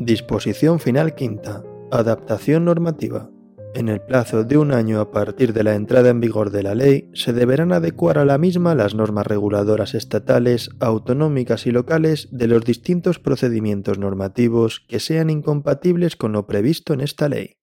Disposición final quinta. Adaptación normativa. En el plazo de un año a partir de la entrada en vigor de la ley, se deberán adecuar a la misma las normas reguladoras estatales, autonómicas y locales de los distintos procedimientos normativos que sean incompatibles con lo previsto en esta ley.